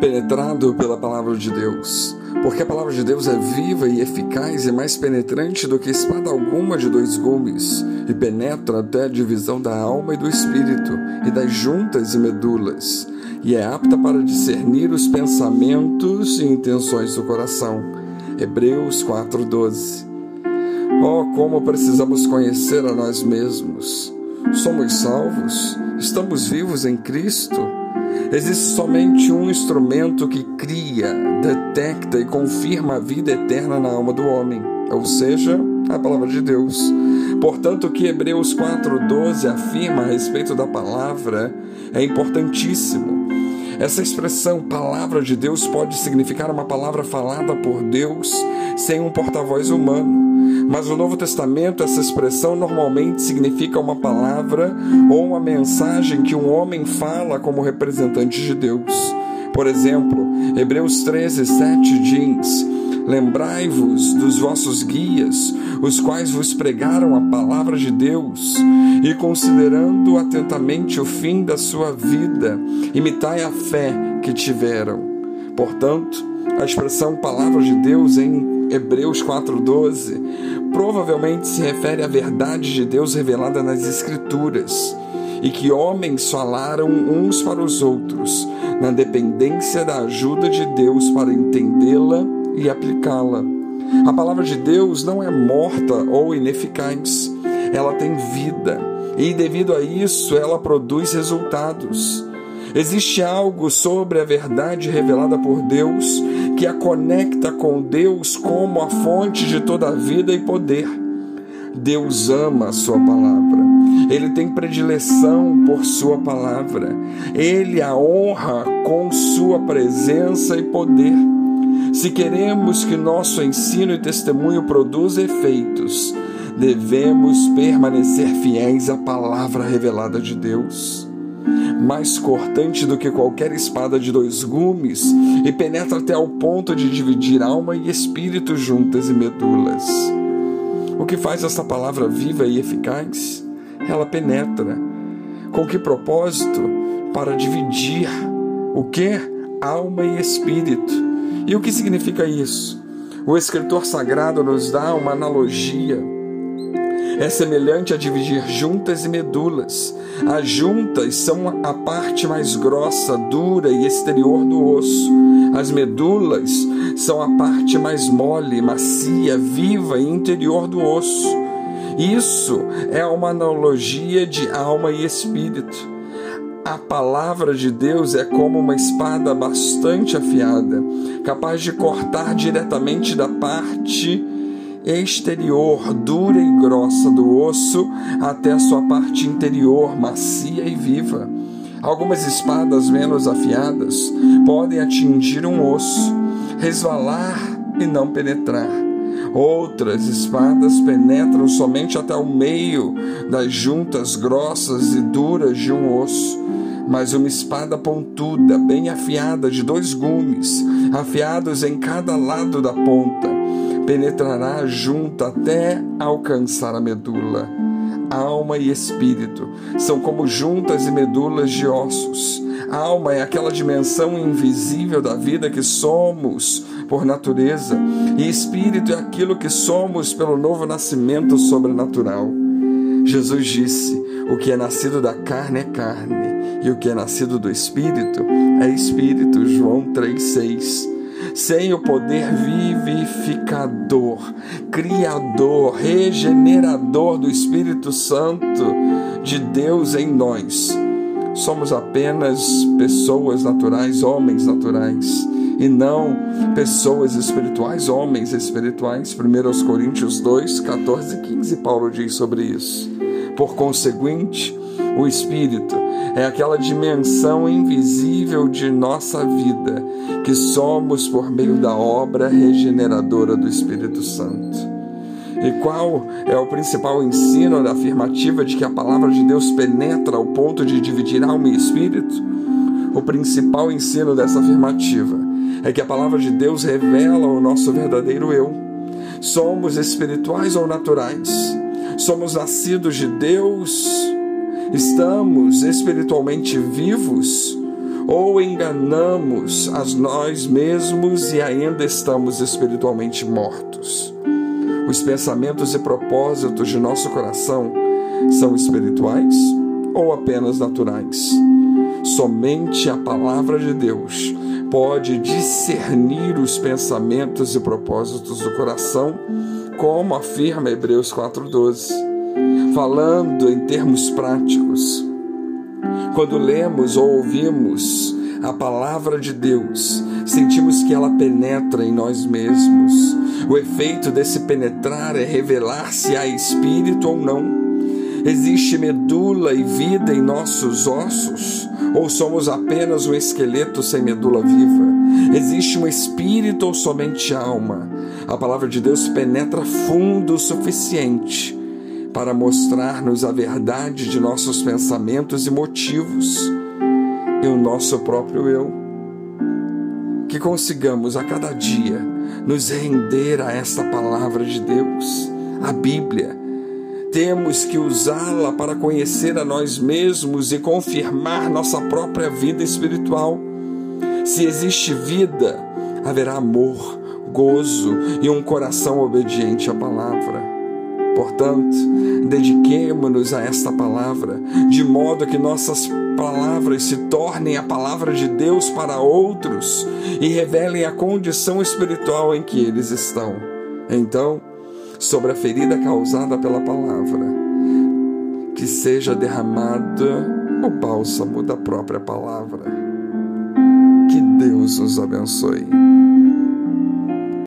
penetrado pela palavra de Deus, porque a palavra de Deus é viva e eficaz e mais penetrante do que espada alguma de dois gumes, e penetra até a divisão da alma e do espírito, e das juntas e medulas, e é apta para discernir os pensamentos e intenções do coração. Hebreus 4:12. Oh, como precisamos conhecer a nós mesmos. Somos salvos? Estamos vivos em Cristo? Existe somente um instrumento que cria, detecta e confirma a vida eterna na alma do homem, ou seja, a palavra de Deus. Portanto, o que Hebreus 4,12 afirma a respeito da palavra é importantíssimo. Essa expressão palavra de Deus pode significar uma palavra falada por Deus sem um porta-voz humano. Mas no Novo Testamento, essa expressão normalmente significa uma palavra ou uma mensagem que um homem fala como representante de Deus. Por exemplo, Hebreus 13, 7 diz: Lembrai-vos dos vossos guias, os quais vos pregaram a palavra de Deus, e considerando atentamente o fim da sua vida, imitai a fé que tiveram. Portanto, a expressão palavra de Deus em Hebreus 4:12 provavelmente se refere à verdade de Deus revelada nas Escrituras e que homens falaram uns para os outros, na dependência da ajuda de Deus para entendê-la e aplicá-la. A palavra de Deus não é morta ou ineficaz, ela tem vida e, devido a isso, ela produz resultados. Existe algo sobre a verdade revelada por Deus que a conecta com Deus como a fonte de toda a vida e poder. Deus ama a Sua palavra, Ele tem predileção por Sua palavra, Ele a honra com Sua presença e poder. Se queremos que nosso ensino e testemunho produza efeitos, devemos permanecer fiéis à palavra revelada de Deus. Mais cortante do que qualquer espada de dois gumes, e penetra até ao ponto de dividir alma e espírito juntas e medulas. O que faz essa palavra viva e eficaz? Ela penetra. Com que propósito? Para dividir o que? Alma e espírito. E o que significa isso? O escritor sagrado nos dá uma analogia é semelhante a dividir juntas e medulas. As juntas são a parte mais grossa, dura e exterior do osso. As medulas são a parte mais mole, macia, viva e interior do osso. Isso é uma analogia de alma e espírito. A palavra de Deus é como uma espada bastante afiada, capaz de cortar diretamente da parte exterior dura e grossa do osso até a sua parte interior macia e viva. Algumas espadas menos afiadas podem atingir um osso, resvalar e não penetrar. Outras espadas penetram somente até o meio das juntas grossas e duras de um osso. Mas uma espada pontuda, bem afiada, de dois gumes, afiados em cada lado da ponta, penetrará junto até alcançar a medula. Alma e espírito são como juntas e medulas de ossos. A alma é aquela dimensão invisível da vida que somos por natureza, e espírito é aquilo que somos pelo novo nascimento sobrenatural. Jesus disse: O que é nascido da carne é carne, e o que é nascido do espírito é espírito. João 3,6 sem o poder vivificador, criador, regenerador do Espírito Santo de Deus em nós. Somos apenas pessoas naturais, homens naturais, e não pessoas espirituais, homens espirituais. 1 Coríntios 2, 14 e 15, Paulo diz sobre isso. Por conseguinte, o Espírito é aquela dimensão invisível de nossa vida que somos por meio da obra regeneradora do Espírito Santo. E qual é o principal ensino da afirmativa de que a palavra de Deus penetra ao ponto de dividir alma e espírito? O principal ensino dessa afirmativa é que a palavra de Deus revela o nosso verdadeiro eu. Somos espirituais ou naturais? Somos nascidos de Deus Estamos espiritualmente vivos ou enganamos a nós mesmos e ainda estamos espiritualmente mortos. Os pensamentos e propósitos de nosso coração são espirituais ou apenas naturais? Somente a palavra de Deus pode discernir os pensamentos e propósitos do coração, como afirma Hebreus 4:12. Falando em termos práticos, quando lemos ou ouvimos a palavra de Deus, sentimos que ela penetra em nós mesmos. O efeito desse penetrar é revelar se há espírito ou não. Existe medula e vida em nossos ossos? Ou somos apenas um esqueleto sem medula viva? Existe um espírito ou somente alma? A palavra de Deus penetra fundo o suficiente para mostrar-nos a verdade de nossos pensamentos e motivos e o nosso próprio eu. Que consigamos a cada dia nos render a esta palavra de Deus, a Bíblia temos que usá-la para conhecer a nós mesmos e confirmar nossa própria vida espiritual. Se existe vida, haverá amor, gozo e um coração obediente à palavra. Portanto, dediquemo-nos a esta palavra, de modo que nossas palavras se tornem a palavra de Deus para outros e revelem a condição espiritual em que eles estão. Então, sobre a ferida causada pela palavra, que seja derramada o bálsamo da própria palavra. Que Deus nos abençoe.